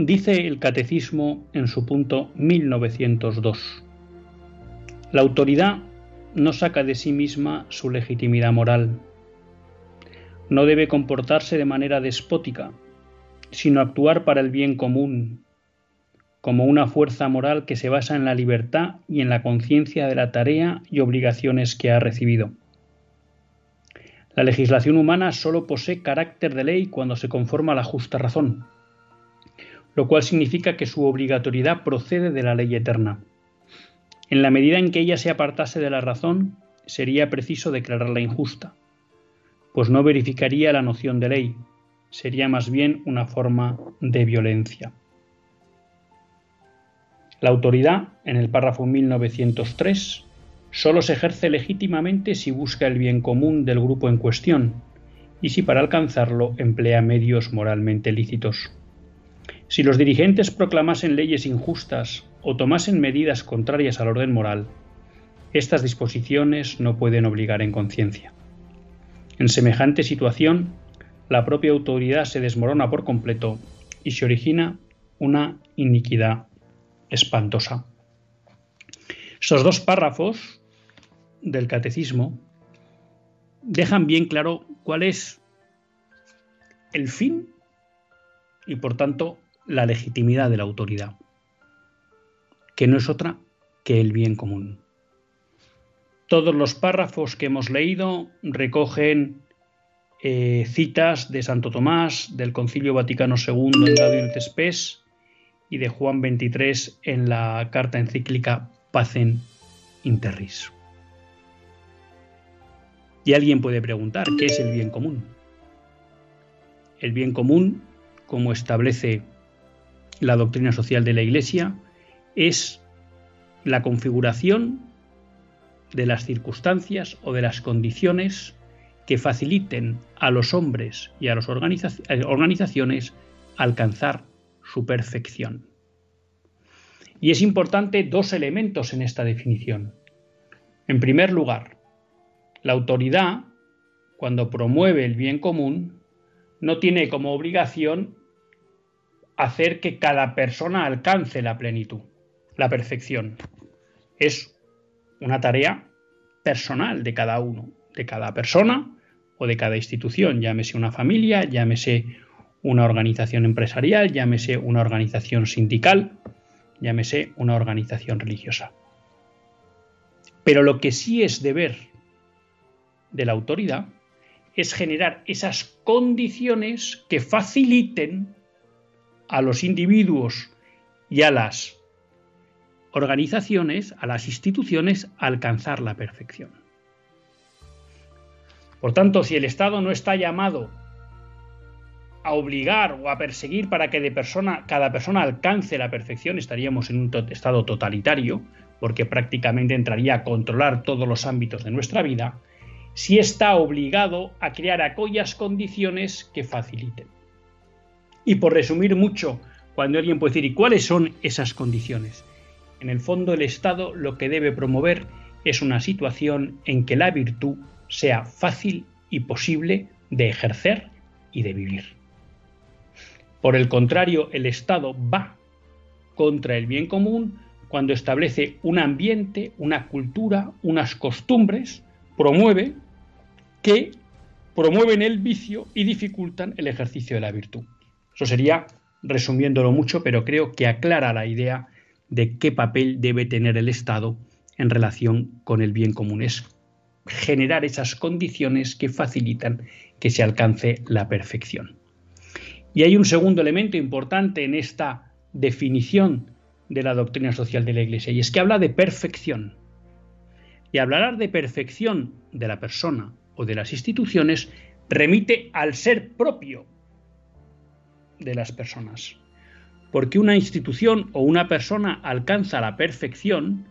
Dice el Catecismo en su punto 1902. La autoridad no saca de sí misma su legitimidad moral. No debe comportarse de manera despótica, sino actuar para el bien común, como una fuerza moral que se basa en la libertad y en la conciencia de la tarea y obligaciones que ha recibido. La legislación humana sólo posee carácter de ley cuando se conforma a la justa razón lo cual significa que su obligatoriedad procede de la ley eterna. En la medida en que ella se apartase de la razón, sería preciso declararla injusta, pues no verificaría la noción de ley, sería más bien una forma de violencia. La autoridad, en el párrafo 1903, solo se ejerce legítimamente si busca el bien común del grupo en cuestión y si para alcanzarlo emplea medios moralmente lícitos. Si los dirigentes proclamasen leyes injustas o tomasen medidas contrarias al orden moral, estas disposiciones no pueden obligar en conciencia. En semejante situación, la propia autoridad se desmorona por completo y se origina una iniquidad espantosa. Estos dos párrafos del catecismo dejan bien claro cuál es el fin y por tanto la legitimidad de la autoridad, que no es otra que el bien común. Todos los párrafos que hemos leído recogen eh, citas de Santo Tomás, del Concilio Vaticano II en Gaudium et y de Juan XXIII en la carta encíclica Pacem Interris. Y alguien puede preguntar, ¿qué es el bien común? El bien común, como establece la doctrina social de la Iglesia es la configuración de las circunstancias o de las condiciones que faciliten a los hombres y a las eh, organizaciones alcanzar su perfección. Y es importante dos elementos en esta definición. En primer lugar, la autoridad, cuando promueve el bien común, no tiene como obligación hacer que cada persona alcance la plenitud, la perfección. Es una tarea personal de cada uno, de cada persona o de cada institución, llámese una familia, llámese una organización empresarial, llámese una organización sindical, llámese una organización religiosa. Pero lo que sí es deber de la autoridad es generar esas condiciones que faciliten a los individuos y a las organizaciones, a las instituciones, alcanzar la perfección. Por tanto, si el Estado no está llamado a obligar o a perseguir para que de persona, cada persona alcance la perfección, estaríamos en un estado totalitario, porque prácticamente entraría a controlar todos los ámbitos de nuestra vida, si está obligado a crear aquellas condiciones que faciliten. Y por resumir mucho, cuando alguien puede decir, ¿y cuáles son esas condiciones? En el fondo el Estado lo que debe promover es una situación en que la virtud sea fácil y posible de ejercer y de vivir. Por el contrario, el Estado va contra el bien común cuando establece un ambiente, una cultura, unas costumbres, promueve que promueven el vicio y dificultan el ejercicio de la virtud. Eso sería resumiéndolo mucho, pero creo que aclara la idea de qué papel debe tener el Estado en relación con el bien común. Es generar esas condiciones que facilitan que se alcance la perfección. Y hay un segundo elemento importante en esta definición de la doctrina social de la Iglesia, y es que habla de perfección. Y hablar de perfección de la persona o de las instituciones remite al ser propio de las personas. Porque una institución o una persona alcanza la perfección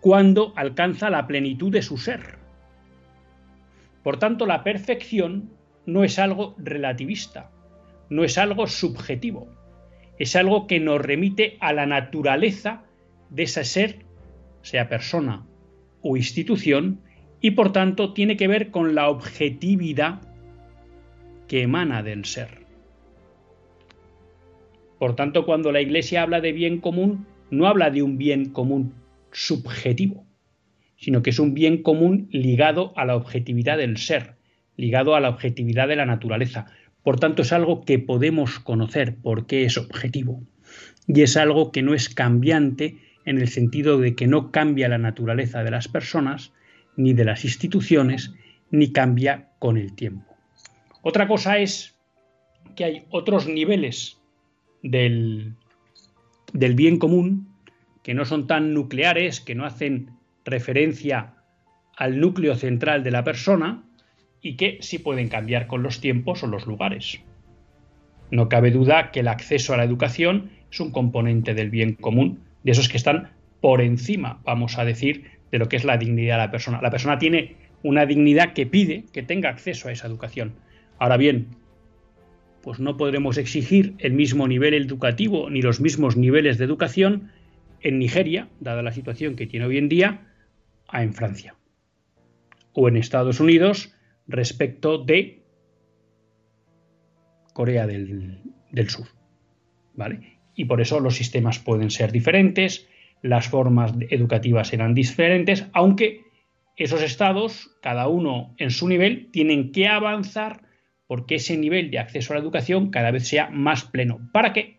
cuando alcanza la plenitud de su ser. Por tanto, la perfección no es algo relativista, no es algo subjetivo, es algo que nos remite a la naturaleza de ese ser, sea persona o institución, y por tanto tiene que ver con la objetividad que emana del ser. Por tanto, cuando la Iglesia habla de bien común, no habla de un bien común subjetivo, sino que es un bien común ligado a la objetividad del ser, ligado a la objetividad de la naturaleza. Por tanto, es algo que podemos conocer porque es objetivo. Y es algo que no es cambiante en el sentido de que no cambia la naturaleza de las personas, ni de las instituciones, ni cambia con el tiempo. Otra cosa es que hay otros niveles del, bien común que no son tan nucleares, que no hacen referencia al núcleo central de la persona y que sí pueden cambiar con los tiempos o los lugares. No cabe duda que el acceso a la educación es un componente del bien común, de esos que están por encima, vamos a decir, de lo que es la dignidad de la persona. La persona tiene una dignidad que pide que tenga acceso a esa educación. Ahora bien, pues no podremos exigir el mismo nivel educativo ni los mismos niveles de educación en Nigeria, dada la situación que tiene hoy en día, a en Francia. O en Estados Unidos respecto de Corea del, Sur. ¿Vale? Y por eso los sistemas pueden ser diferentes, las formas educativas serán diferentes, aunque esos estados, cada uno en su nivel, tienen que avanzar porque ese nivel de acceso a la educación cada vez sea más pleno. ¿Para qué?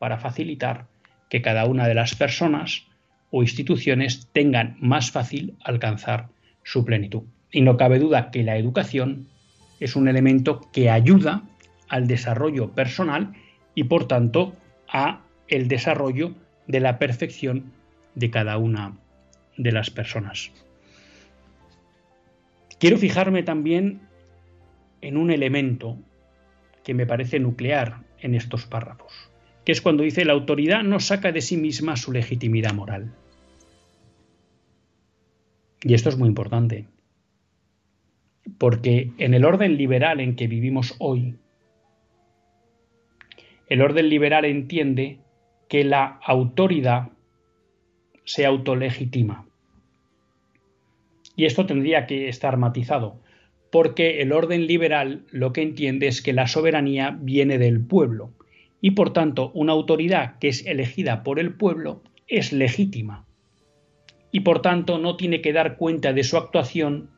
Para facilitar que cada una de las personas o instituciones tengan más fácil alcanzar su plenitud. Y no cabe duda que la educación es un elemento que ayuda al desarrollo personal y por tanto a el desarrollo de la perfección de cada una de las personas. Quiero fijarme también en un elemento que me parece nuclear en estos párrafos, que es cuando dice la autoridad no saca de sí misma su legitimidad moral. Y esto es muy importante, porque en el orden liberal en que vivimos hoy, el orden liberal entiende que la autoridad se autolegitima. Y esto tendría que estar matizado, porque el orden liberal lo que entiende es que la soberanía viene del pueblo, y por tanto una autoridad que es elegida por el pueblo es legítima, y por tanto no tiene que dar cuenta de su actuación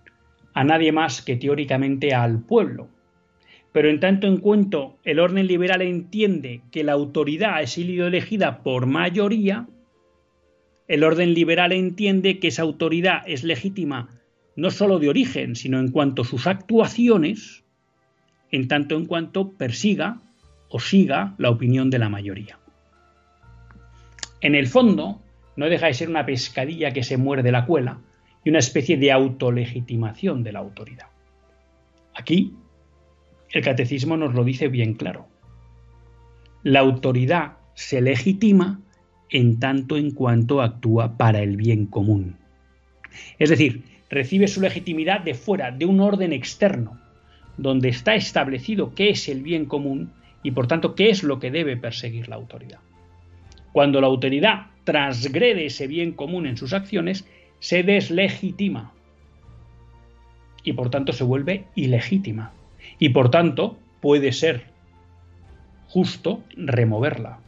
a nadie más que teóricamente al pueblo, pero en tanto en cuanto el orden liberal entiende que la autoridad ha sido elegida por mayoría, el orden liberal entiende que esa autoridad es legítima no sólo de origen, sino en cuanto a sus actuaciones, en tanto en cuanto persiga o siga la opinión de la mayoría. En el fondo, no deja de ser una pescadilla que se muerde la cuela y una especie de autolegitimación de la autoridad. Aquí el catecismo nos lo dice bien claro. La autoridad se legitima en tanto en cuanto actúa para el bien común. Es decir, recibe su legitimidad de fuera, de un orden externo, donde está establecido qué es el bien común y por tanto qué es lo que debe perseguir la autoridad. Cuando la autoridad transgrede ese bien común en sus acciones, se deslegitima y por tanto se vuelve ilegítima y por tanto puede ser justo removerla.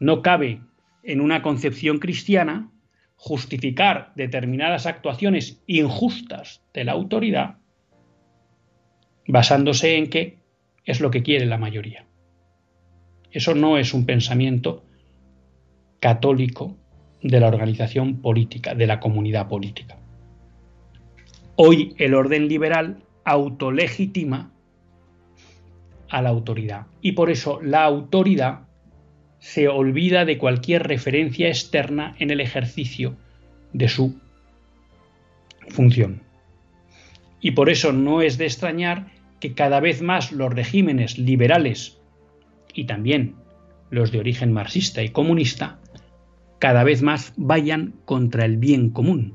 No cabe en una concepción cristiana justificar determinadas actuaciones injustas de la autoridad basándose en que es lo que quiere la mayoría. Eso no es un pensamiento católico de la organización política, de la comunidad política. Hoy el orden liberal autolegitima a la autoridad y por eso la autoridad se olvida de cualquier referencia externa en el ejercicio de su función. Y por eso no es de extrañar que cada vez más los regímenes liberales y también los de origen marxista y comunista cada vez más vayan contra el bien común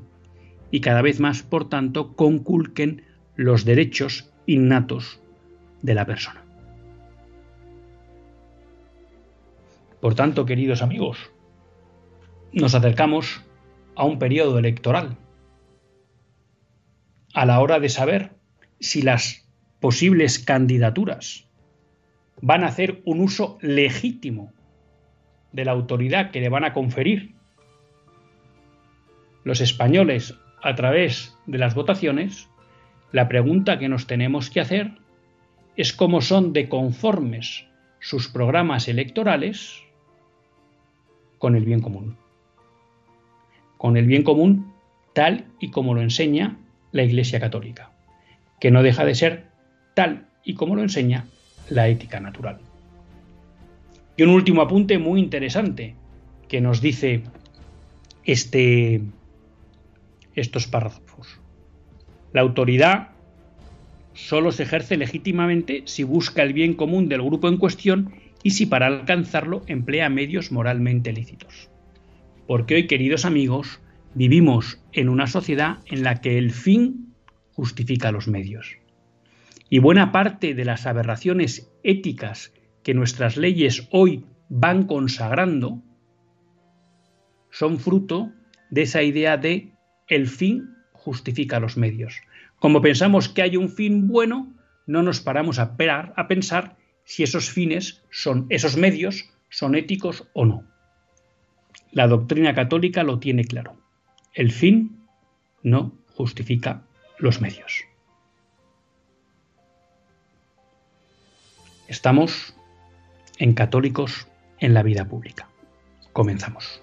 y cada vez más, por tanto, conculquen los derechos innatos de la persona. Por tanto, queridos amigos, nos acercamos a un periodo electoral. A la hora de saber si las posibles candidaturas van a hacer un uso legítimo de la autoridad que le van a conferir los españoles a través de las votaciones, la pregunta que nos tenemos que hacer es cómo son de conformes sus programas electorales con el bien común. Con el bien común tal y como lo enseña la Iglesia Católica, que no deja de ser tal y como lo enseña la ética natural. Y un último apunte muy interesante que nos dice este, estos párrafos. La autoridad solo se ejerce legítimamente si busca el bien común del grupo en cuestión y si para alcanzarlo emplea medios moralmente lícitos. Porque hoy, queridos amigos, vivimos en una sociedad en la que el fin justifica los medios. Y buena parte de las aberraciones éticas que nuestras leyes hoy van consagrando son fruto de esa idea de el fin justifica los medios. Como pensamos que hay un fin bueno, no nos paramos a, a pensar si esos fines son esos medios son éticos o no. La doctrina católica lo tiene claro. El fin no justifica los medios. Estamos en Católicos en la Vida Pública. Comenzamos.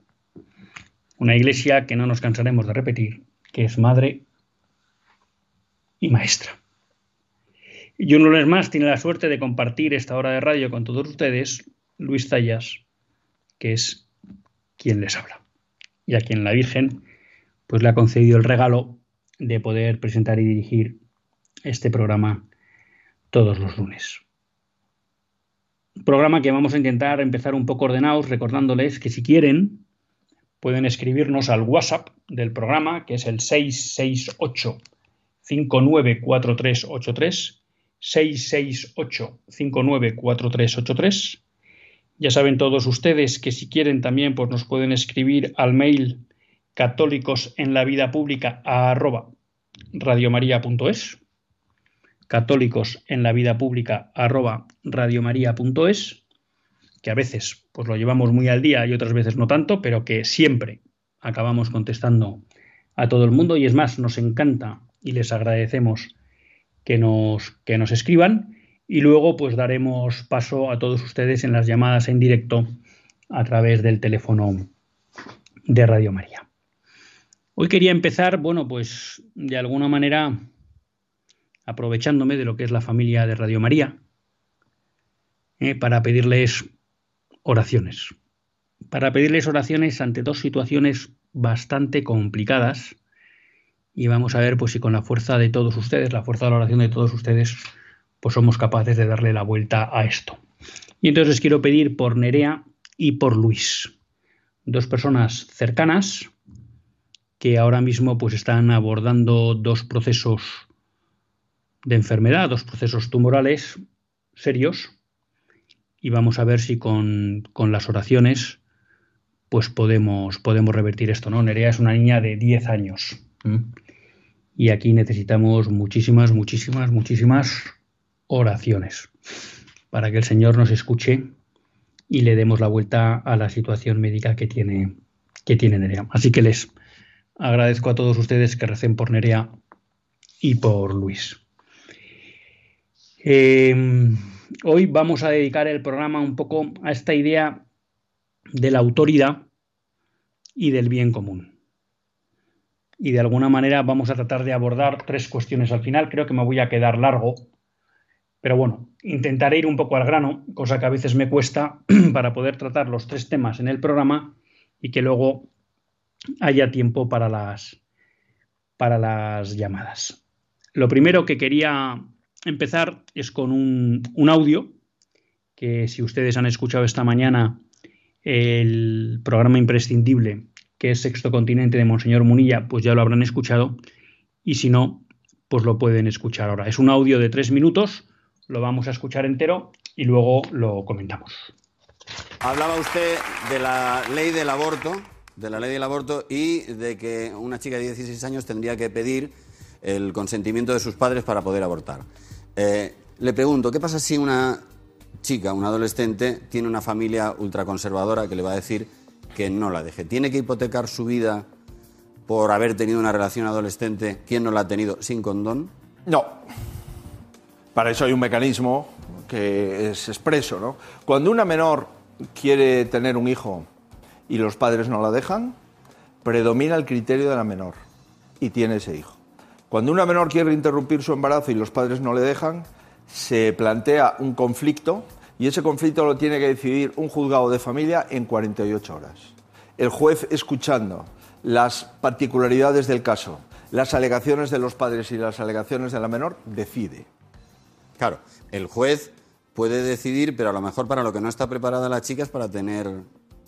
Una iglesia que no nos cansaremos de repetir, que es madre y maestra. Y un lunes más tiene la suerte de compartir esta hora de radio con todos ustedes, Luis Zayas, que es quien les habla. Y a quien la Virgen pues le ha concedido el regalo de poder presentar y dirigir este programa todos los lunes. programa que vamos a intentar empezar un poco ordenados, recordándoles que si quieren pueden escribirnos al WhatsApp del programa, que es el 668 594383 668-594383. Ya saben todos ustedes que si quieren también pues nos pueden escribir al mail católicos en la vida pública arroba radiomaria.es católicos en la vida pública arroba radiomaria.es que a veces pues lo llevamos muy al día y otras veces no tanto, pero que siempre acabamos contestando a todo el mundo. Y es más, nos encanta y les agradecemos que nos, que nos escriban. Y luego pues daremos paso a todos ustedes en las llamadas en directo a través del teléfono de Radio María. Hoy quería empezar, bueno, pues de alguna manera aprovechándome de lo que es la familia de Radio María, eh, para pedirles oraciones. Para pedirles oraciones ante dos situaciones bastante complicadas y vamos a ver pues si con la fuerza de todos ustedes, la fuerza de la oración de todos ustedes, pues somos capaces de darle la vuelta a esto. Y entonces quiero pedir por Nerea y por Luis, dos personas cercanas que ahora mismo pues están abordando dos procesos de enfermedad, dos procesos tumorales serios y vamos a ver si con, con las oraciones pues podemos, podemos revertir esto, ¿no? Nerea es una niña de 10 años. Y aquí necesitamos muchísimas, muchísimas, muchísimas oraciones para que el Señor nos escuche y le demos la vuelta a la situación médica que tiene, que tiene Nerea. Así que les agradezco a todos ustedes que recen por Nerea y por Luis. Eh, hoy vamos a dedicar el programa un poco a esta idea de la autoridad y del bien común y de alguna manera vamos a tratar de abordar tres cuestiones al final. Creo que me voy a quedar largo, pero bueno, intentaré ir un poco al grano, cosa que a veces me cuesta para poder tratar los tres temas en el programa y que luego haya tiempo para las, para las llamadas. Lo primero que quería empezar es con un, un audio que si ustedes han escuchado esta mañana el programa imprescindible que es Sexto Continente de Monseñor Munilla, pues ya lo habrán escuchado y si no, pues lo pueden escuchar ahora. Es un audio de tres minutos, lo vamos a escuchar entero y luego lo comentamos. Hablaba usted de la ley del aborto, de la ley del aborto y de que una chica de 16 años tendría que pedir el consentimiento de sus padres para poder abortar. Eh, le pregunto, ¿qué pasa si una chica, una adolescente, tiene una familia ultraconservadora que le va a decir que no la deje. ¿Tiene que hipotecar su vida por haber tenido una relación adolescente? ¿Quién no la ha tenido sin condón? No. Para eso hay un mecanismo que es expreso. ¿no? Cuando una menor quiere tener un hijo y los padres no la dejan, predomina el criterio de la menor y tiene ese hijo. Cuando una menor quiere interrumpir su embarazo y los padres no le dejan, se plantea un conflicto y ese conflicto lo tiene que decidir un juzgado de familia en 48 horas. El juez escuchando las particularidades del caso, las alegaciones de los padres y las alegaciones de la menor, decide. Claro, el juez puede decidir, pero a lo mejor para lo que no está preparada la chica es para tener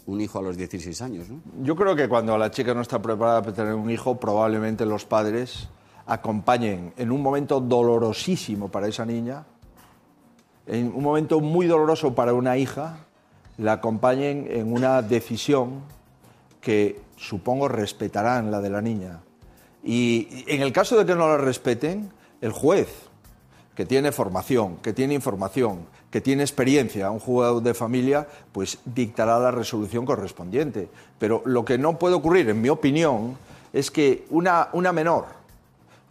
un hijo a los 16 años. ¿no? Yo creo que cuando la chica no está preparada para tener un hijo, probablemente los padres acompañen en un momento dolorosísimo para esa niña en un momento muy doloroso para una hija, la acompañen en una decisión que supongo respetarán la de la niña. Y en el caso de que no la respeten, el juez, que tiene formación, que tiene información, que tiene experiencia, un jugador de familia, pues dictará la resolución correspondiente. Pero lo que no puede ocurrir, en mi opinión, es que una, una menor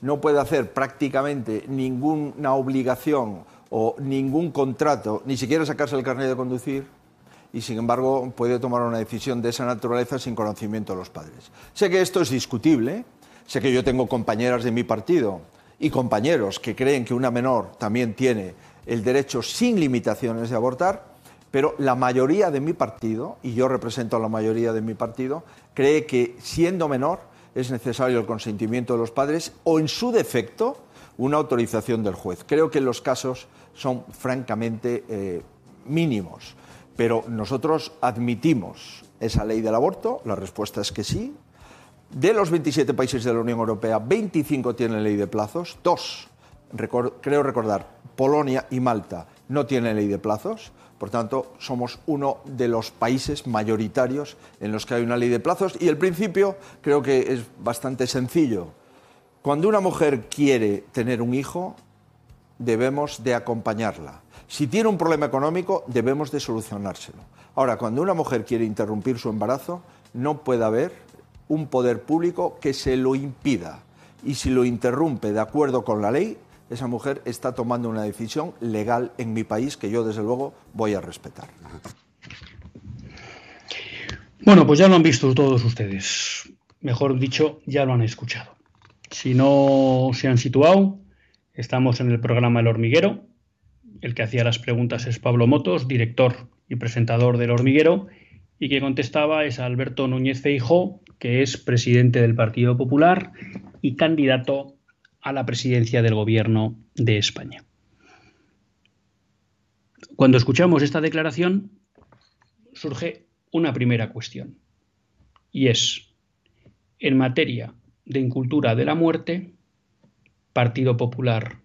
no puede hacer prácticamente ninguna obligación o ningún contrato, ni siquiera sacarse el carnet de conducir, y sin embargo puede tomar una decisión de esa naturaleza sin conocimiento de los padres. Sé que esto es discutible, Sé que yo tengo compañeras de mi partido y compañeros que creen que una menor también tiene el derecho sin limitaciones de abortar, pero la mayoría de mi partido, y yo represento a la mayoría de mi partido, cree que siendo menor es necesario el consentimiento de los padres o, en su defecto, una autorización del juez. Creo que los casos son francamente eh, mínimos, pero nosotros admitimos esa ley del aborto, la respuesta es que sí. De los 27 países de la Unión Europea, 25 tienen ley de plazos, dos, creo recordar, Polonia y Malta no tienen ley de plazos. Por tanto, somos uno de los países mayoritarios en los que hay una ley de plazos y el principio creo que es bastante sencillo. Cuando una mujer quiere tener un hijo, debemos de acompañarla. Si tiene un problema económico, debemos de solucionárselo. Ahora, cuando una mujer quiere interrumpir su embarazo, no puede haber un poder público que se lo impida. Y si lo interrumpe de acuerdo con la ley, esa mujer está tomando una decisión legal en mi país que yo desde luego voy a respetar. Bueno, pues ya lo han visto todos ustedes. Mejor dicho, ya lo han escuchado. Si no se han situado, estamos en el programa El Hormiguero. El que hacía las preguntas es Pablo Motos, director y presentador del Hormiguero, y que contestaba es Alberto Núñez Feijo, que es presidente del Partido Popular y candidato a la presidencia del gobierno de España. Cuando escuchamos esta declaración, surge una primera cuestión, y es, en materia de incultura de la muerte, Partido Popular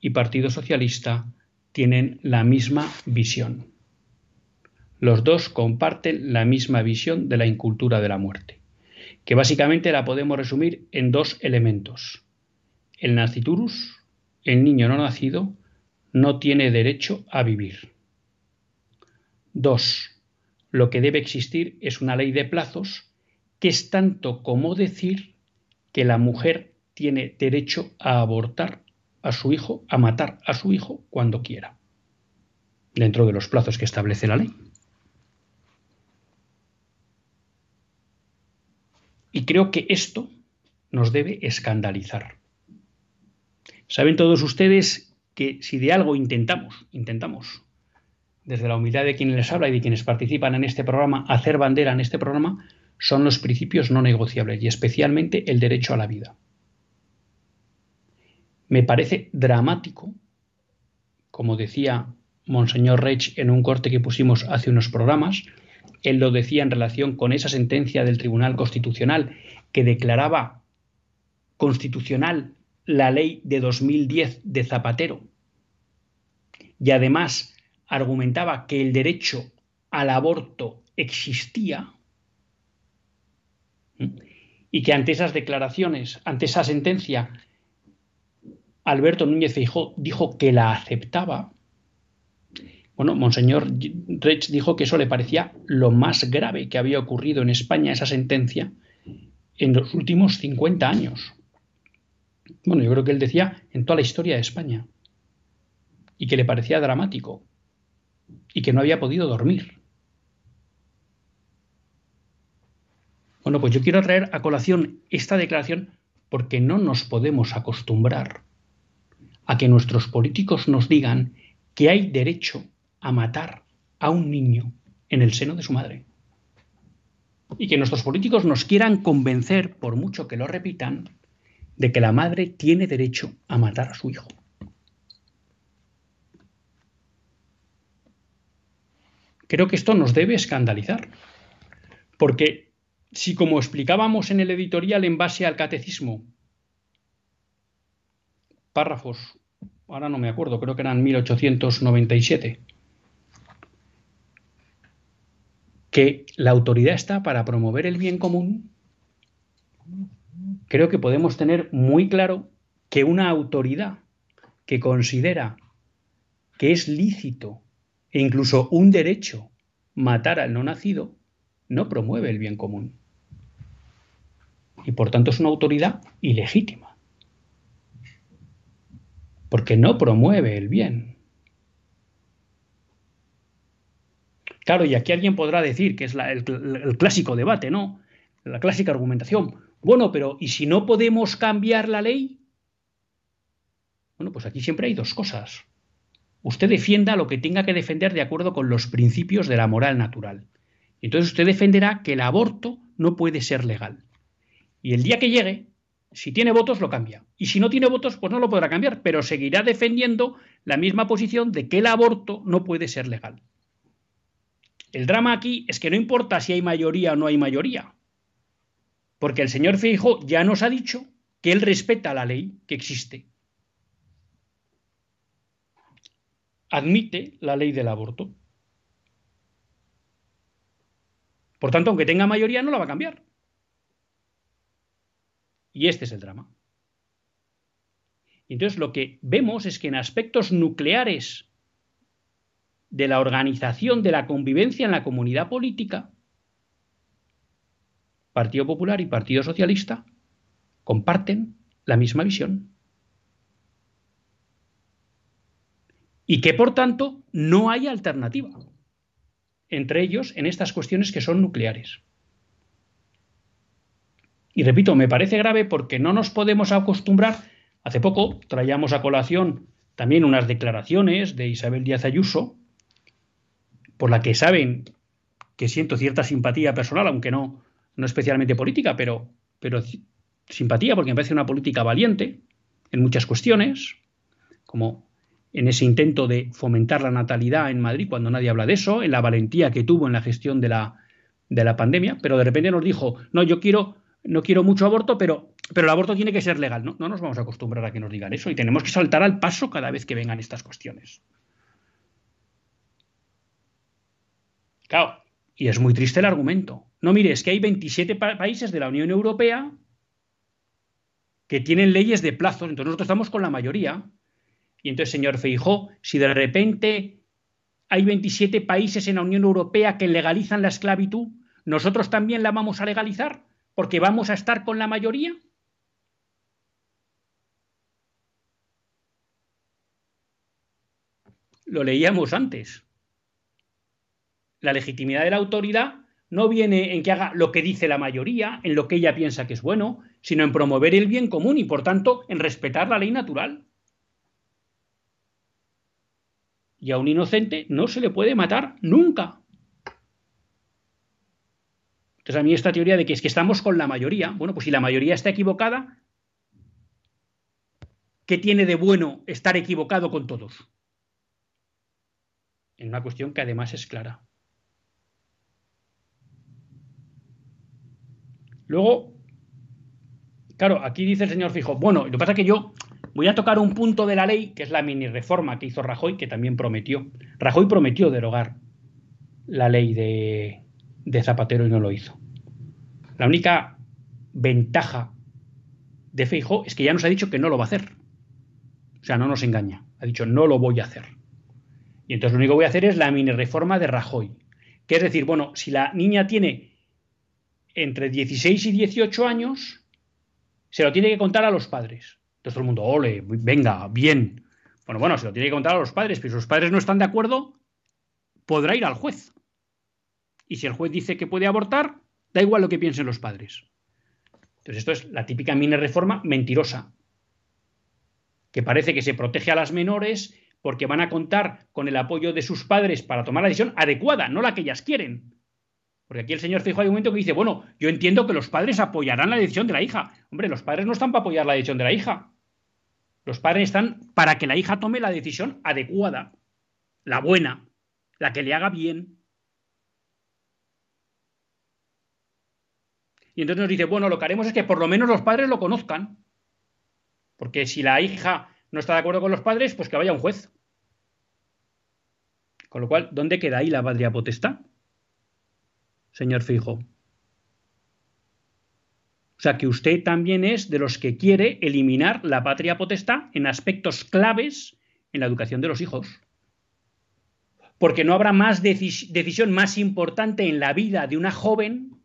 y Partido Socialista tienen la misma visión. Los dos comparten la misma visión de la incultura de la muerte, que básicamente la podemos resumir en dos elementos el naciturus, el niño no nacido, no tiene derecho a vivir. 2. Lo que debe existir es una ley de plazos que es tanto como decir que la mujer tiene derecho a abortar a su hijo, a matar a su hijo cuando quiera, dentro de los plazos que establece la ley. Y creo que esto nos debe escandalizar. Saben todos ustedes que si de algo intentamos, intentamos, desde la humildad de quienes les habla y de quienes participan en este programa, hacer bandera en este programa, son los principios no negociables y especialmente el derecho a la vida. Me parece dramático, como decía Monseñor Rech en un corte que pusimos hace unos programas, él lo decía en relación con esa sentencia del Tribunal Constitucional que declaraba constitucional la ley de 2010 de Zapatero y además argumentaba que el derecho al aborto existía y que ante esas declaraciones, ante esa sentencia, Alberto Núñez Feijóo dijo que la aceptaba. Bueno, Monseñor Rech dijo que eso le parecía lo más grave que había ocurrido en España, esa sentencia, en los últimos 50 años. Bueno, yo creo que él decía en toda la historia de España. Y que le parecía dramático. Y que no había podido dormir. Bueno, pues yo quiero traer a colación esta declaración porque no nos podemos acostumbrar a que nuestros políticos nos digan que hay derecho a matar a un niño en el seno de su madre. Y que nuestros políticos nos quieran convencer, por mucho que lo repitan, de que la madre tiene derecho a matar a su hijo. Creo que esto nos debe escandalizar, porque si como explicábamos en el editorial en base al catecismo, párrafos, ahora no me acuerdo, creo que eran 1897, que la autoridad está para promover el bien común, creo que podemos tener muy claro que una autoridad que considera que es lícito e incluso un derecho matar al no nacido, no promueve el bien común. Y por tanto es una autoridad ilegítima. Porque no promueve el bien. Claro, y aquí alguien podrá decir que es el, el clásico debate, ¿no? La clásica argumentación Bueno, pero ¿y si no podemos cambiar la ley? Bueno, pues aquí siempre hay dos cosas. Usted defienda lo que tenga que defender de acuerdo con los principios de la moral natural. Entonces usted defenderá que el aborto no puede ser legal. Y el día que llegue, si tiene votos, lo cambia. Y si no tiene votos, pues no lo podrá cambiar, pero seguirá defendiendo la misma posición de que el aborto no puede ser legal. El drama aquí es que no importa si hay mayoría o no hay mayoría, porque el señor Feijo ya nos ha dicho que él respeta la ley que existe. Admite la ley del aborto. Por tanto, aunque tenga mayoría, no la va a cambiar. Y este es el drama. entonces lo que vemos es que en aspectos nucleares de la organización de la convivencia en la comunidad política, Partido Popular y Partido Socialista comparten la misma visión. Y que por tanto no hay alternativa entre ellos en estas cuestiones que son nucleares. Y repito, me parece grave porque no nos podemos acostumbrar. Hace poco traíamos a colación también unas declaraciones de Isabel Díaz Ayuso, por la que saben que siento cierta simpatía personal, aunque no, no especialmente política, pero, pero simpatía porque me parece una política valiente en muchas cuestiones, como en ese intento de fomentar la natalidad en Madrid cuando nadie habla de eso, en la valentía que tuvo en la gestión de la, de la pandemia, pero de repente nos dijo, no, yo quiero, no quiero mucho aborto, pero, pero el aborto tiene que ser legal. No, no nos vamos a acostumbrar a que nos digan eso y tenemos que saltar al paso cada vez que vengan estas cuestiones. Claro, y es muy triste el argumento. No, mire, es que hay 27 países de la Unión Europea que tienen leyes de plazo, entonces nosotros estamos con la mayoría. Y entonces, señor Feijó, si de repente hay 27 países en la Unión Europea que legalizan la esclavitud, ¿nosotros también la vamos a legalizar? ¿Porque vamos a estar con la mayoría? Lo leíamos antes la legitimidad de la autoridad no viene en que haga lo que dice la mayoría, en lo que ella piensa que es bueno, sino en promover el bien común y, por tanto, en respetar la ley natural. Y a un inocente no se le puede matar nunca. Entonces, a mí esta teoría de que es que estamos con la mayoría, bueno, pues si la mayoría está equivocada, ¿qué tiene de bueno estar equivocado con todos? En una cuestión que además es clara. Luego, claro, aquí dice el señor Fijo, bueno, lo que pasa es que yo voy a tocar un punto de la ley, que es la mini reforma que hizo Rajoy, que también prometió. Rajoy prometió derogar la ley de, de Zapatero y no lo hizo. La única ventaja de Feijo es que ya nos ha dicho que no lo va a hacer. O sea, no nos engaña. Ha dicho, no lo voy a hacer. Y entonces lo único que voy a hacer es la mini reforma de Rajoy. Que es decir, bueno, si la niña tiene entre 16 y 18 años, se lo tiene que contar a los padres. Entonces todo el mundo, ole, venga, bien. Bueno, bueno, se lo tiene que contar a los padres, pero si los padres no están de acuerdo, podrá ir al juez. Y si el juez dice que puede abortar, da igual lo que piensen los padres. Entonces esto es la típica mini reforma mentirosa, que parece que se protege a las menores porque van a contar con el apoyo de sus padres para tomar la decisión adecuada, no la que ellas quieren. Porque aquí el señor Fijo hay un momento que dice, bueno, yo entiendo que los padres apoyarán la decisión de la hija. Hombre, los padres no están para apoyar la decisión de la hija. Los padres están para que la hija tome la decisión adecuada, la buena, la que le haga bien. Y entonces nos dice, bueno, lo que haremos es que por lo menos los padres lo conozcan. Porque si la hija no está de acuerdo con los padres, pues que vaya un juez. Con lo cual, ¿dónde queda ahí la patria potestad? Señor Fijo. O sea, que usted también es de los que quiere eliminar la patria potestad en aspectos claves en la educación de los hijos. Porque no habrá más decisión más importante en la vida de una joven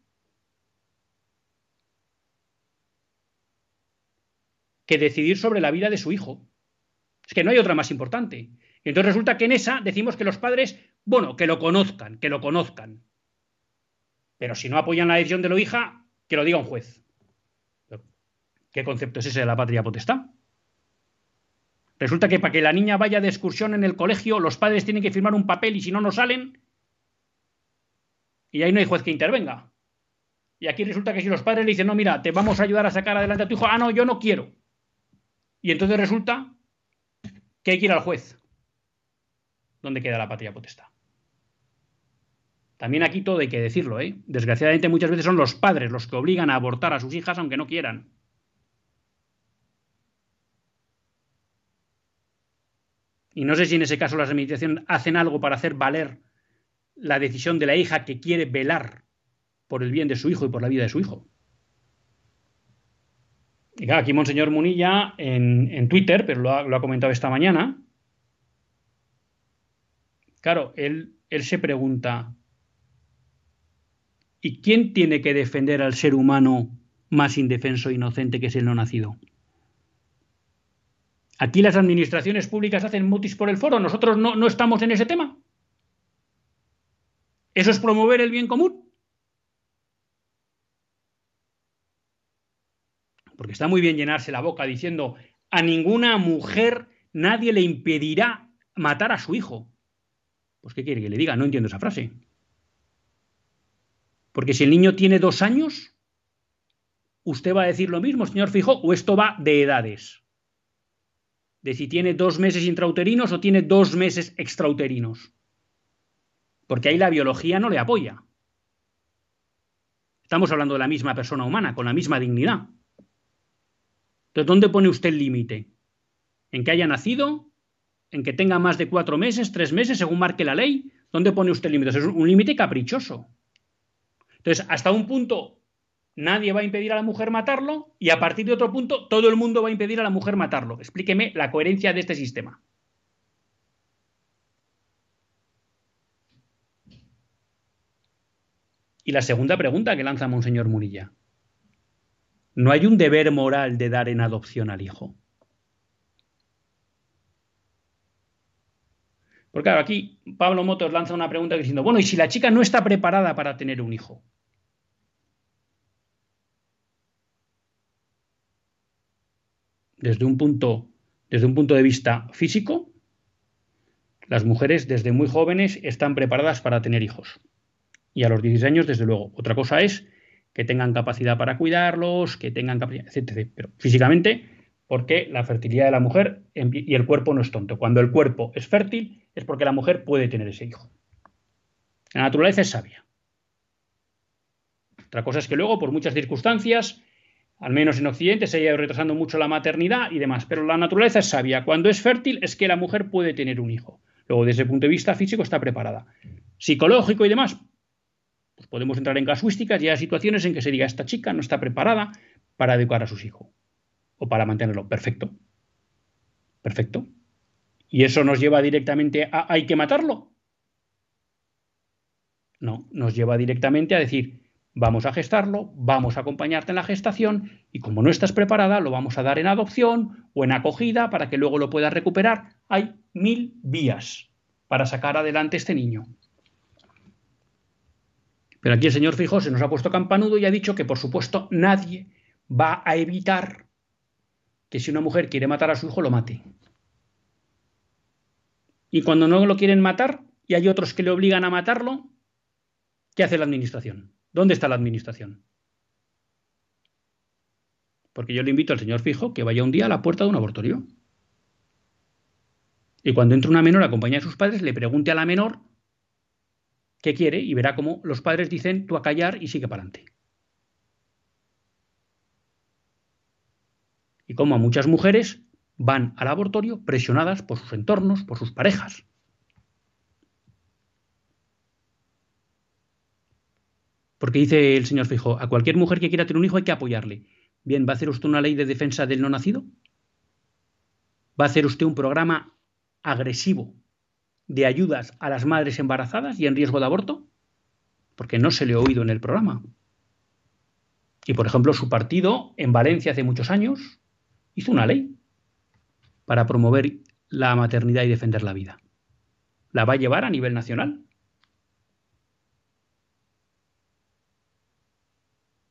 que decidir sobre la vida de su hijo. Es que no hay otra más importante. Y entonces resulta que en esa decimos que los padres, bueno, que lo conozcan, que lo conozcan. Pero si no apoyan la decisión de la hija, que lo diga un juez. ¿Qué concepto es ese de la patria potestad? Resulta que para que la niña vaya de excursión en el colegio, los padres tienen que firmar un papel y si no, no salen. Y ahí no hay juez que intervenga. Y aquí resulta que si los padres le dicen, no, mira, te vamos a ayudar a sacar adelante a tu hijo, ah, no, yo no quiero. Y entonces resulta que hay que ir al juez. ¿Dónde queda la patria potestad? También aquí todo hay que decirlo, ¿eh? Desgraciadamente muchas veces son los padres los que obligan a abortar a sus hijas aunque no quieran. Y no sé si en ese caso las administraciones hacen algo para hacer valer la decisión de la hija que quiere velar por el bien de su hijo y por la vida de su hijo. Y claro, aquí Monseñor Munilla en, Twitter, pero lo ha, lo ha, comentado esta mañana. Claro, él, él se pregunta, ¿Y quién tiene que defender al ser humano más indefenso e inocente que es el no nacido? Aquí las administraciones públicas hacen mutis por el foro, nosotros no, no estamos en ese tema. ¿Eso es promover el bien común? Porque está muy bien llenarse la boca diciendo a ninguna mujer nadie le impedirá matar a su hijo. Pues ¿qué quiere que le diga? No entiendo esa frase. Porque si el niño tiene dos años, usted va a decir lo mismo, señor Fijo, o esto va de edades. De si tiene dos meses intrauterinos o tiene dos meses extrauterinos. Porque ahí la biología no le apoya. Estamos hablando de la misma persona humana, con la misma dignidad. Entonces, ¿dónde pone usted el límite? ¿En que haya nacido? ¿En que tenga más de cuatro meses, tres meses, según marque la ley? ¿Dónde pone usted el límite? Es un límite caprichoso. Entonces, hasta un punto nadie va a impedir a la mujer matarlo y a partir de otro punto todo el mundo va a impedir a la mujer matarlo. Explíqueme la coherencia de este sistema. Y la segunda pregunta que lanza Monseñor Murilla. ¿No hay un deber moral de dar en adopción al hijo? Porque claro, aquí Pablo Motos lanza una pregunta diciendo, bueno, ¿y si la chica no está preparada para tener un hijo? desde un punto, desde un punto de vista físico, las mujeres desde muy jóvenes están preparadas para tener hijos. Y a los 16 años, desde luego. Otra cosa es que tengan capacidad para cuidarlos, que tengan capacidad, etc. Pero físicamente, porque la fertilidad de la mujer y el cuerpo no es tonto. Cuando el cuerpo es fértil, es porque la mujer puede tener ese hijo. La naturaleza es sabia. Otra cosa es que luego, por muchas circunstancias, al menos en Occidente, se ha ido retrasando mucho la maternidad y demás. Pero la naturaleza es sabia. Cuando es fértil es que la mujer puede tener un hijo. Luego, desde el punto de vista físico, está preparada. Psicológico y demás, pues podemos entrar en casuísticas y hay situaciones en que se diga, esta chica no está preparada para educar a sus hijos o para mantenerlo. Perfecto. Perfecto. ¿Y eso nos lleva directamente a hay que matarlo? No, nos lleva directamente a decir, vamos a gestarlo, vamos a acompañarte en la gestación y como no estás preparada, lo vamos a dar en adopción o en acogida para que luego lo puedas recuperar. Hay mil vías para sacar adelante este niño. Pero aquí el señor Fijo se nos ha puesto campanudo y ha dicho que, por supuesto, nadie va a evitar que si una mujer quiere matar a su hijo, lo mate. Y cuando no lo quieren matar y hay otros que le obligan a matarlo, ¿qué hace la administración? ¿Dónde está la administración? Porque yo le invito al señor Fijo que vaya un día a la puerta de un abortorio. Y cuando entre una menor acompañada de sus padres, le pregunte a la menor qué quiere y verá cómo los padres dicen tú a callar y sigue para adelante. Y cómo muchas mujeres van al abortorio presionadas por sus entornos, por sus parejas. Porque dice el señor Fijo, a cualquier mujer que quiera tener un hijo hay que apoyarle. Bien, ¿va a hacer usted una ley de defensa del no nacido? ¿Va a hacer usted un programa agresivo de ayudas a las madres embarazadas y en riesgo de aborto? Porque no se le ha oído en el programa. Y, por ejemplo, su partido en Valencia hace muchos años hizo una ley para promover la maternidad y defender la vida. ¿La va a llevar a nivel nacional?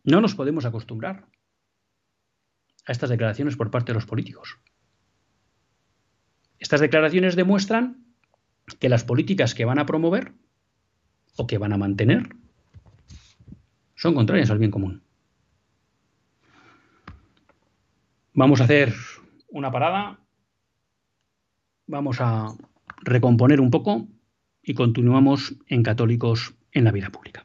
No nos podemos acostumbrar a estas declaraciones por parte de los políticos. Estas declaraciones demuestran que las políticas que van a promover o que van a mantener son contrarias al bien común. Vamos a hacer una parada, vamos a recomponer un poco y continuamos en Católicos en la vida pública.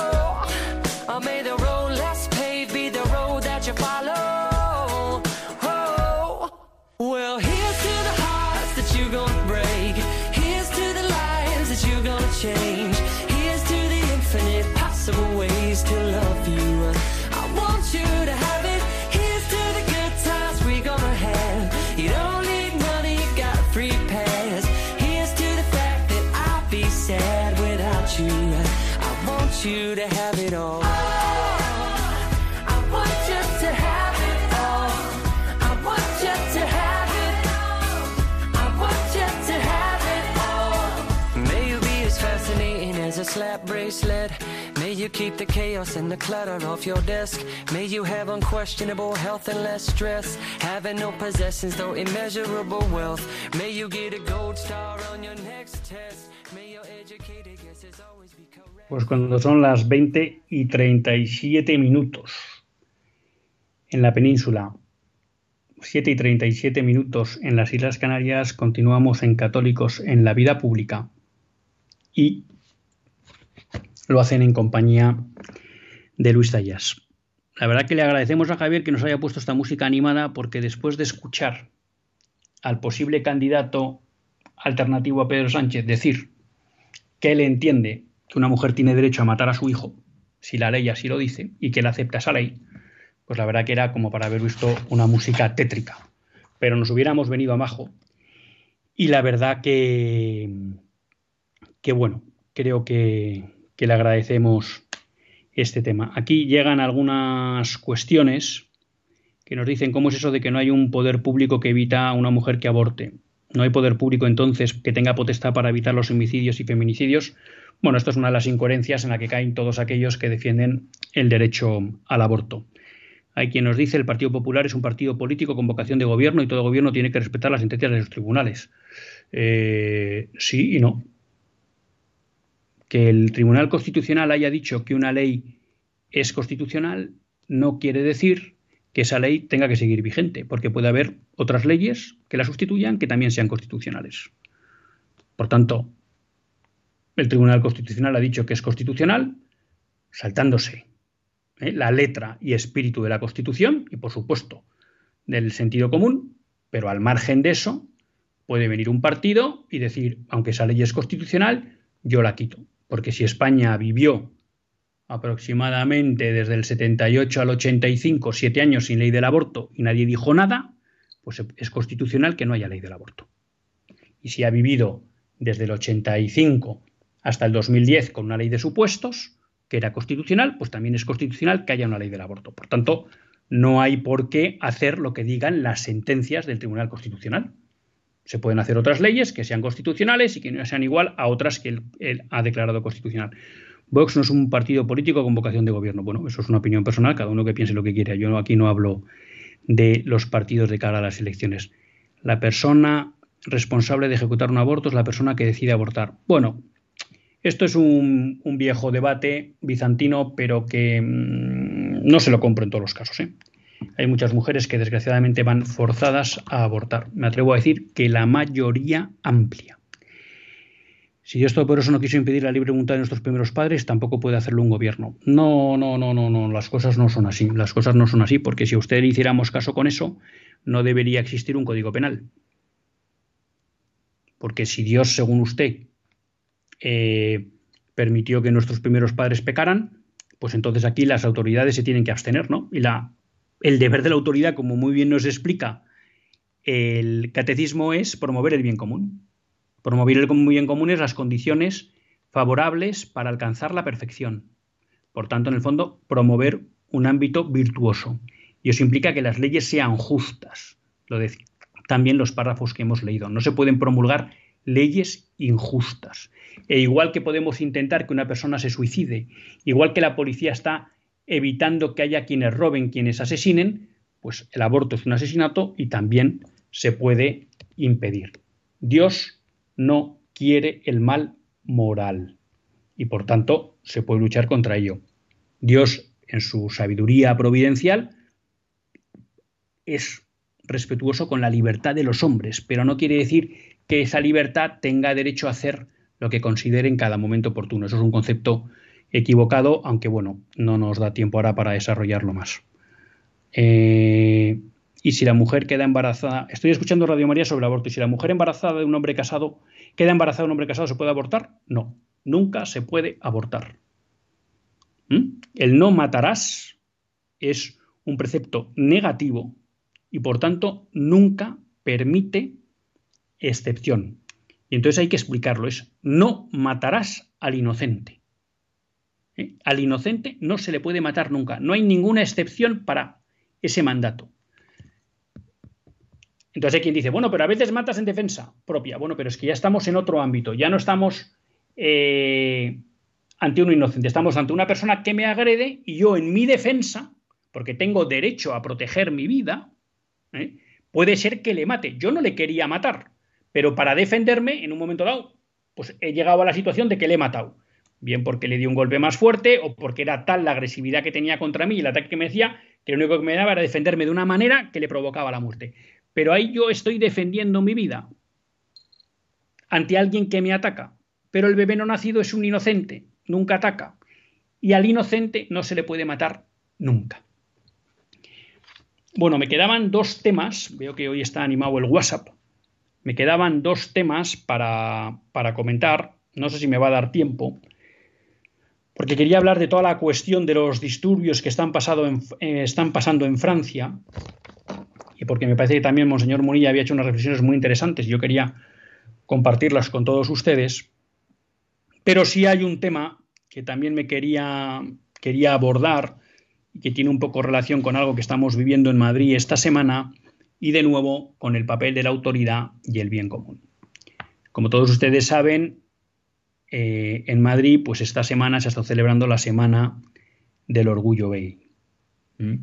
You're gonna break. You keep the chaos and the clutter off your desk. May you have unquestionable health and less stress. Having no possessions, though immeasurable wealth. May you get a gold star on your next test. May your educated guesses always be correct. Pues cuando son las 20 y 37 minutos en la península, 7 y 37 minutos en las Islas Canarias, continuamos en Católicos en la vida pública y lo hacen en compañía de Luis Tallas. La verdad que le agradecemos a Javier que nos haya puesto esta música animada porque después de escuchar al posible candidato alternativo a Pedro Sánchez decir que él entiende que una mujer tiene derecho a matar a su hijo, si la ley así lo dice, y que él acepta esa ley, pues la verdad que era como para haber visto una música tétrica. Pero nos hubiéramos venido a Majo. Y la verdad que, que bueno, creo que, que le agradecemos este tema. Aquí llegan algunas cuestiones que nos dicen cómo es eso de que no hay un poder público que evita a una mujer que aborte. No hay poder público entonces que tenga potestad para evitar los homicidios y feminicidios. Bueno, esto es una de las incoherencias en la que caen todos aquellos que defienden el derecho al aborto. Hay quien nos dice el Partido Popular es un partido político con vocación de gobierno y todo gobierno tiene que respetar las sentencias de los tribunales. Eh, sí y no. Que el Tribunal Constitucional haya dicho que una ley es constitucional no quiere decir que esa ley tenga que seguir vigente, porque puede haber otras leyes que la sustituyan que también sean constitucionales. Por tanto, el Tribunal Constitucional ha dicho que es constitucional, saltándose ¿eh? la letra y espíritu de la Constitución y, por supuesto, del sentido común, pero al margen de eso, puede venir un partido y decir, aunque esa ley es constitucional, yo la quito. Porque si España vivió aproximadamente desde el 78 al 85, siete años sin ley del aborto y nadie dijo nada, pues es constitucional que no haya ley del aborto. Y si ha vivido desde el 85 hasta el 2010 con una ley de supuestos, que era constitucional, pues también es constitucional que haya una ley del aborto. Por tanto, no hay por qué hacer lo que digan las sentencias del Tribunal Constitucional. Se pueden hacer otras leyes que sean constitucionales y que no sean igual a otras que él, ha declarado constitucional. Vox no es un partido político con vocación de gobierno. Bueno, eso es una opinión personal, cada uno que piense lo que quiera. Yo aquí no hablo de los partidos de cara a las elecciones. La persona responsable de ejecutar un aborto es la persona que decide abortar. Bueno, esto es un, viejo debate bizantino, pero que mmm, no se lo compro en todos los casos. ¿eh? Hay muchas mujeres que desgraciadamente van forzadas a abortar. Me atrevo a decir que la mayoría amplia. Si esto por eso no quiso impedir la libre voluntad de nuestros primeros padres, tampoco puede hacerlo un gobierno. No, no, no, no, no, las cosas no son así. Las cosas no son así, porque si a usted le hiciéramos caso con eso, no debería existir un código penal. porque si Dios, según usted, eh, permitió que nuestros primeros padres pecaran, pues entonces aquí las autoridades se tienen que abstener, ¿no? Y la, el deber de la autoridad, como muy bien nos explica el catecismo, es promover el bien común. Promover el bien común es las condiciones favorables para alcanzar la perfección. Por tanto, en el fondo, promover un ámbito virtuoso. Y eso implica que las leyes sean justas. Lo decía también los párrafos que hemos leído. No se pueden promulgar leyes injustas. E igual que podemos intentar que una persona se suicide, igual que la policía está evitando que haya quienes roben, quienes asesinen, pues el aborto es un asesinato y también se puede impedir. Dios no quiere el mal moral y por tanto se puede luchar contra ello. Dios, en su sabiduría providencial, es respetuoso con la libertad de los hombres, pero no quiere decir que esa libertad tenga derecho a hacer lo que considere en cada momento oportuno. Eso es un concepto equivocado, aunque bueno, no nos da tiempo ahora para desarrollarlo más. Eh, y si la mujer queda embarazada, estoy escuchando Radio María sobre el aborto, y si la mujer embarazada de un hombre casado queda embarazada de un hombre casado, ¿se puede abortar? No, nunca se puede abortar. ¿Mm? El no matarás es un precepto negativo y por tanto nunca permite excepción. Y entonces hay que explicarlo, es no matarás al inocente. ¿Eh? Al inocente no se le puede matar nunca, no hay ninguna excepción para ese mandato. Entonces hay quien dice, bueno, pero a veces matas en defensa propia. Bueno, pero es que ya estamos en otro ámbito, ya no estamos eh, ante un inocente, estamos ante una persona que me agrede y yo en mi defensa, porque tengo derecho a proteger mi vida, ¿eh? puede ser que le mate. Yo no le quería matar, pero para defenderme, en un momento dado, pues he llegado a la situación de que le he matado. Bien porque le di un golpe más fuerte o porque era tal la agresividad que tenía contra mí y el ataque que me hacía que lo único que me daba era defenderme de una manera que le provocaba la muerte. Pero ahí yo estoy defendiendo mi vida ante alguien que me ataca. Pero el bebé no nacido es un inocente, nunca ataca. Y al inocente no se le puede matar nunca. Bueno, me quedaban dos temas, veo que hoy está animado el WhatsApp, me quedaban dos temas para, para comentar, no sé si me va a dar tiempo, porque quería hablar de toda la cuestión de los disturbios que eh, están pasando en Francia, y porque me parece que también Monseñor Munilla había hecho unas reflexiones muy interesantes, y yo quería compartirlas con todos ustedes, pero sí hay un tema que también me quería, quería abordar, y que tiene un poco relación con algo que estamos viviendo en Madrid esta semana, y de nuevo con el papel de la autoridad y el bien común. Como todos ustedes saben, eh, en Madrid, pues esta semana se ha estado celebrando la Semana del Orgullo Gay. ¿Mm?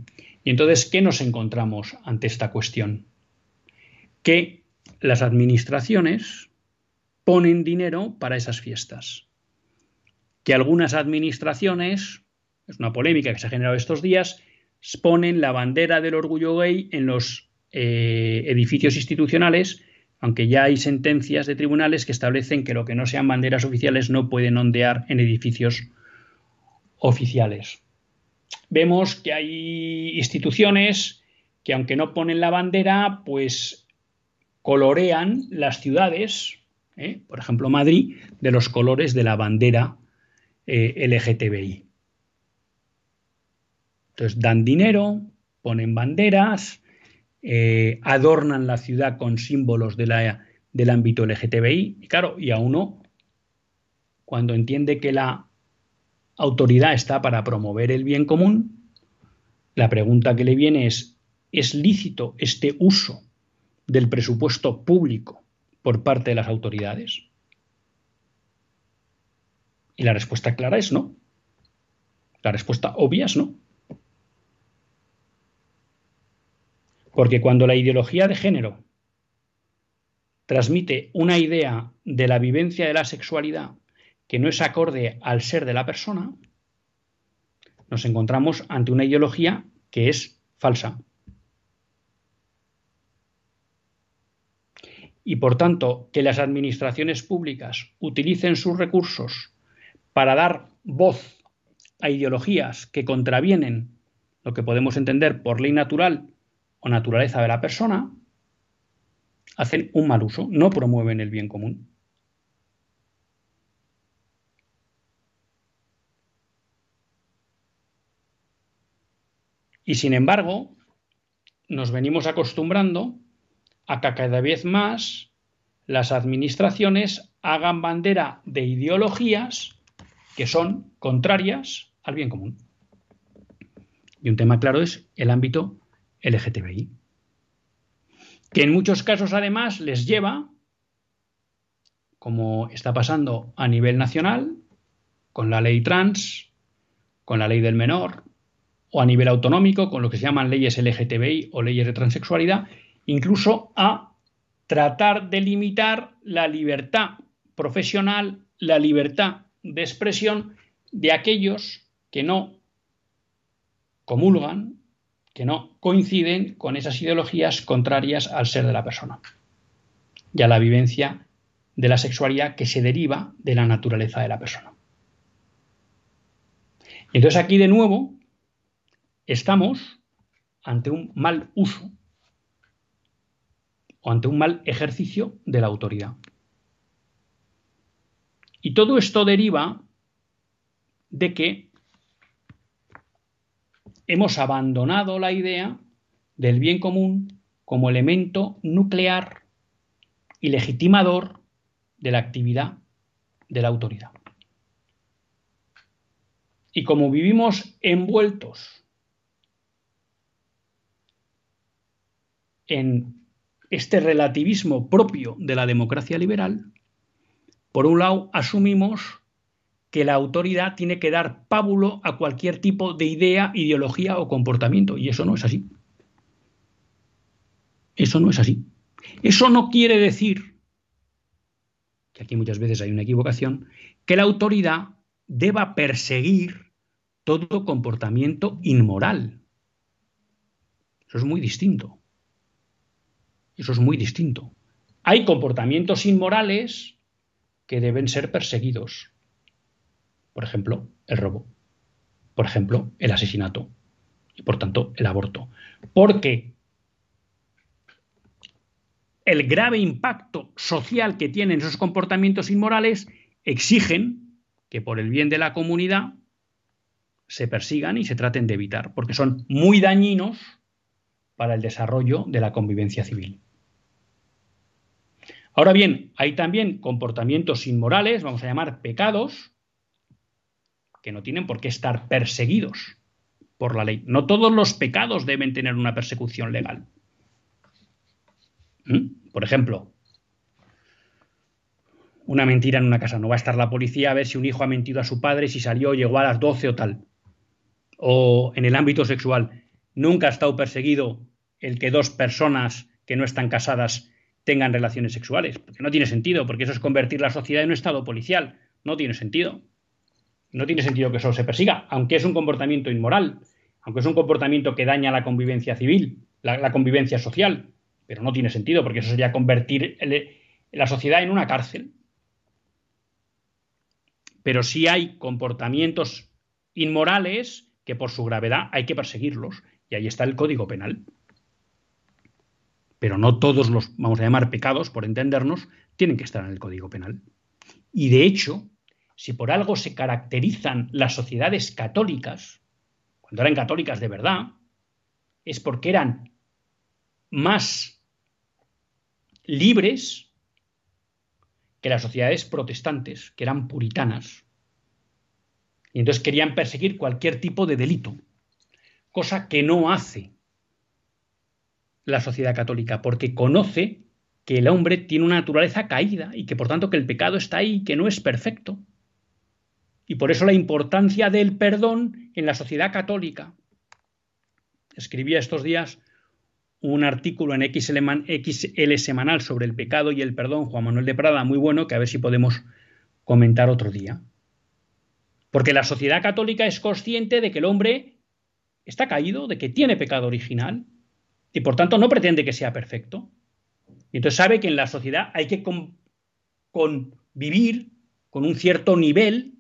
Y entonces, ¿qué nos encontramos ante esta cuestión? Que las administraciones ponen dinero para esas fiestas. Que algunas administraciones, es una polémica que se ha generado estos días, ponen la bandera del orgullo gay en los eh, edificios institucionales aunque ya hay sentencias de tribunales que establecen que lo que no sean banderas oficiales no pueden ondear en edificios oficiales. Vemos que hay instituciones que aunque no ponen la bandera, pues colorean las ciudades, ¿eh? por ejemplo Madrid, de los colores de la bandera eh, LGTBI. Entonces dan dinero, ponen banderas, eh, adornan la ciudad con símbolos del ámbito LGTBI. Y claro, y a uno, cuando entiende que la autoridad está para promover el bien común, la pregunta que le viene es, ¿es lícito este uso del presupuesto público por parte de las autoridades? Y la respuesta clara es no. La respuesta obvia es no. Porque cuando la ideología de género transmite una idea de la vivencia de la sexualidad que no es acorde al ser de la persona, nos encontramos ante una ideología que es falsa. Y por tanto, que las administraciones públicas utilicen sus recursos para dar voz a ideologías que contravienen lo que podemos entender por ley natural o naturaleza de la persona, hacen un mal uso, no promueven el bien común. Y sin embargo, nos venimos acostumbrando a que cada vez más las administraciones hagan bandera de ideologías que son contrarias al bien común. Y un tema claro es el ámbito LGTBI, que en muchos casos además les lleva, como está pasando a nivel nacional, con la ley trans, con la ley del menor, o a nivel autonómico, con lo que se llaman leyes LGTBI o leyes de transexualidad, incluso a tratar de limitar la libertad profesional, la libertad de expresión de aquellos que no comulgan, que no coinciden con esas ideologías contrarias al ser de la persona y a la vivencia de la sexualidad que se deriva de la naturaleza de la persona. Y entonces aquí de nuevo estamos ante un mal uso o ante un mal ejercicio de la autoridad. Y todo esto deriva de que hemos abandonado la idea del bien común como elemento nuclear y legitimador de la actividad de la autoridad. Y como vivimos envueltos en este relativismo propio de la democracia liberal, por un lado asumimos que la autoridad tiene que dar pábulo a cualquier tipo de idea, ideología o comportamiento, y eso no es así. Eso no es así. Eso no quiere decir, que aquí muchas veces hay una equivocación, que la autoridad deba perseguir todo comportamiento inmoral. Eso es muy distinto. Eso es muy distinto. Hay comportamientos inmorales que deben ser perseguidos. Por ejemplo, el robo. Por ejemplo, el asesinato. Y por tanto, el aborto. Porque el grave impacto social que tienen esos comportamientos inmorales exigen que por el bien de la comunidad se persigan y se traten de evitar, porque son muy dañinos para el desarrollo de la convivencia civil. Ahora bien, hay también comportamientos inmorales, vamos a llamar pecados, que no tienen por qué estar perseguidos por la ley. No todos los pecados deben tener una persecución legal. ¿Mm? Por ejemplo, una mentira en una casa. No va a estar la policía a ver si un hijo ha mentido a su padre, si salió, llegó a las 12 o tal. O en el ámbito sexual, nunca ha estado perseguido el que dos personas que no están casadas tengan relaciones sexuales, porque no tiene sentido, porque eso es convertir la sociedad en un estado policial, no tiene sentido. No tiene sentido que eso se persiga, aunque es un comportamiento inmoral, aunque es un comportamiento que daña la convivencia civil, la, convivencia social, pero no tiene sentido, porque eso sería convertir la sociedad en una cárcel. Pero sí hay comportamientos inmorales que por su gravedad hay que perseguirlos, y ahí está el Código Penal pero no todos los, vamos a llamar pecados, por entendernos, tienen que estar en el Código Penal. Y de hecho, si por algo se caracterizan las sociedades católicas, cuando eran católicas de verdad, es porque eran más libres que las sociedades protestantes, que eran puritanas. Y entonces querían perseguir cualquier tipo de delito, cosa que no hace la sociedad católica, porque conoce que el hombre tiene una naturaleza caída y que por tanto que el pecado está ahí y que no es perfecto. Y por eso la importancia del perdón en la sociedad católica. Escribía estos días un artículo en XL, semanal sobre el pecado y el perdón, Juan Manuel de Prada, muy bueno, que a ver si podemos comentar otro día. Porque la sociedad católica es consciente de que el hombre está caído, de que tiene pecado original, y por tanto no pretende que sea perfecto. Y entonces sabe que en la sociedad hay que convivir con un cierto nivel,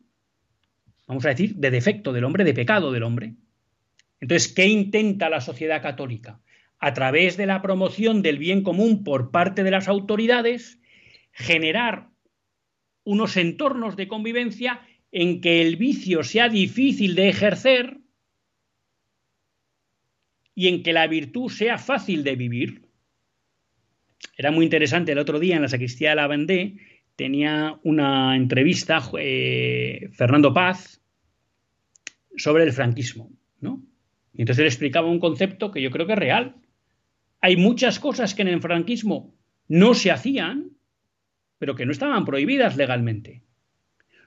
vamos a decir, de defecto del hombre, de pecado del hombre. Entonces, ¿qué intenta la sociedad católica? a través de la promoción del bien común por parte de las autoridades, generar unos entornos de convivencia en que el vicio sea difícil de ejercer y en que la virtud sea fácil de vivir. Era muy interesante el otro día en la sacristía de la Vendée, tenía una entrevista eh, Fernando Paz sobre el franquismo, ¿no? Y entonces él explicaba un concepto que yo creo que es real. Hay muchas cosas que en el franquismo no se hacían, pero que no estaban prohibidas legalmente.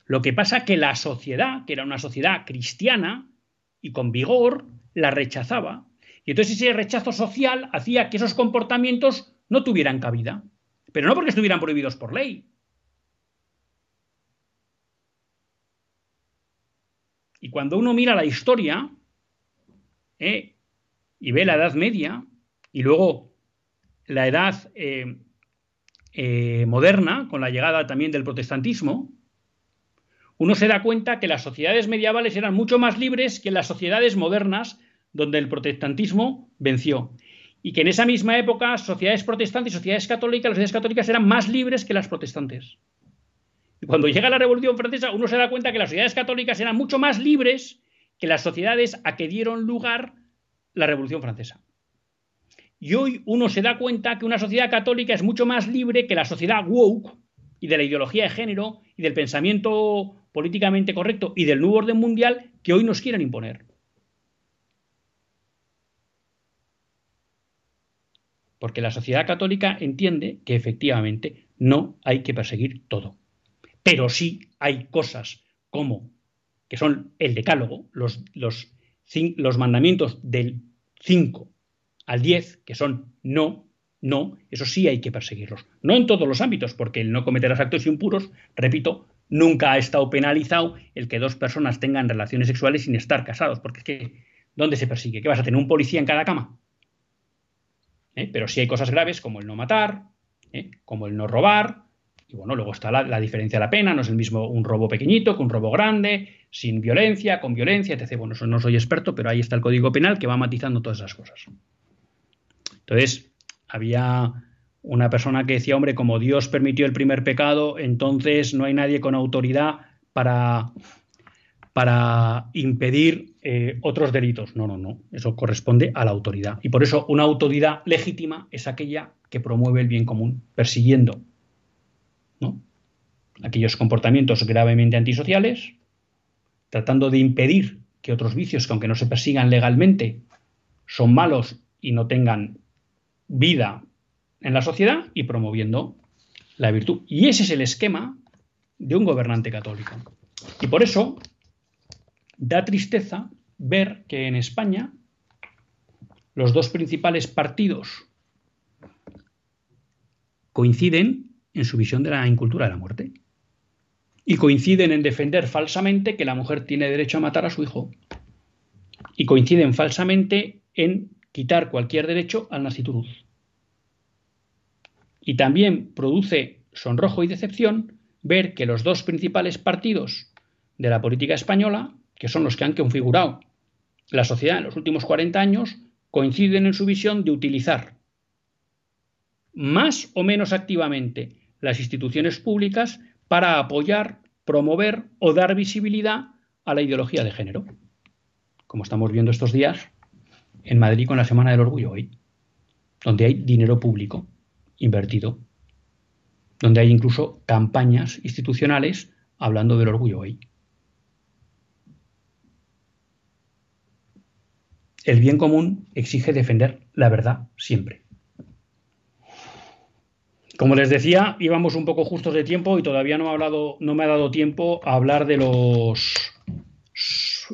Lo que pasa que la sociedad, que era una sociedad cristiana y con vigor, la rechazaba. Y entonces ese rechazo social hacía que esos comportamientos no tuvieran cabida. Pero no porque estuvieran prohibidos por ley. Y cuando uno mira la historia ¿eh? y ve la Edad Media y luego la Edad eh, eh, moderna, con la llegada también del protestantismo, uno se da cuenta que las sociedades medievales eran mucho más libres que las sociedades modernas donde el protestantismo venció. Y que en esa misma época sociedades protestantes y sociedades católicas, las sociedades católicas eran más libres que las protestantes. Cuando llega la Revolución Francesa, uno se da cuenta que las sociedades católicas eran mucho más libres que las sociedades a que dieron lugar la Revolución Francesa. Y hoy uno se da cuenta que una sociedad católica es mucho más libre que la sociedad woke y de la ideología de género y del pensamiento políticamente correcto y del nuevo orden mundial que hoy nos quieren imponer. Porque la sociedad católica entiende que efectivamente no hay que perseguir todo. Pero sí hay cosas como, que son el decálogo, los, los, mandamientos del 5 al 10, que son no, no, eso sí hay que perseguirlos. No en todos los ámbitos, porque el no cometerás actos impuros, repito, nunca ha estado penalizado el que dos personas tengan relaciones sexuales sin estar casados, porque es que, ¿dónde se persigue? ¿Qué vas a tener un policía en cada cama? ¿Eh? Pero sí hay cosas graves como el no matar, ¿eh? como el no robar, y bueno, luego está la, diferencia de la pena, no es el mismo un robo pequeñito que un robo grande, sin violencia, con violencia, etc. Bueno, no soy experto, pero ahí está el Código Penal que va matizando todas esas cosas. Entonces, había una persona que decía, hombre, como Dios permitió el primer pecado, entonces no hay nadie con autoridad para, para impedir eh, otros delitos. No, no, no. Eso corresponde a la autoridad. Y por eso una autoridad legítima es aquella que promueve el bien común, persiguiendo aquellos comportamientos gravemente antisociales, tratando de impedir que otros vicios que aunque no se persigan legalmente son malos y no tengan vida en la sociedad y promoviendo la virtud. Y ese es el esquema de un gobernante católico. Y por eso da tristeza ver que en España los dos principales partidos coinciden en su visión de la incultura de la muerte. Y coinciden en defender falsamente que la mujer tiene derecho a matar a su hijo. Y coinciden falsamente en quitar cualquier derecho al nasciturus. Y también produce sonrojo y decepción ver que los dos principales partidos de la política española, que son los que han configurado la sociedad en los últimos 40 años, coinciden en su visión de utilizar más o menos activamente las instituciones públicas para apoyar, promover o dar visibilidad a la ideología de género. Como estamos viendo estos días en Madrid con la Semana del Orgullo hoy, donde hay dinero público invertido, donde hay incluso campañas institucionales hablando del orgullo hoy. El bien común exige defender la verdad siempre. Como les decía, íbamos un poco justos de tiempo y todavía no, hablado, no me ha dado tiempo a hablar de los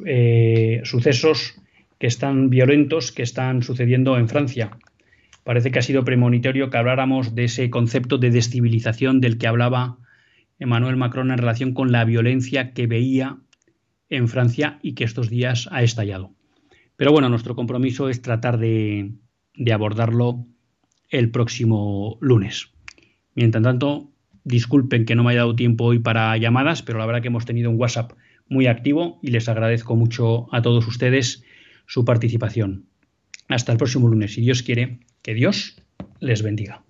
eh, sucesos que están violentos que están sucediendo en Francia. Parece que ha sido premonitorio que habláramos de ese concepto de descivilización del que hablaba Emmanuel Macron en relación con la violencia que veía en Francia y que estos días ha estallado. Pero bueno, nuestro compromiso es tratar de abordarlo el próximo lunes. Mientras tanto, disculpen que no me haya dado tiempo hoy para llamadas, pero la verdad que hemos tenido un WhatsApp muy activo y les agradezco mucho a todos ustedes su participación. Hasta el próximo lunes, si Dios quiere, que Dios les bendiga.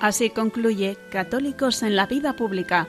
Así concluye Católicos en la Vida Pública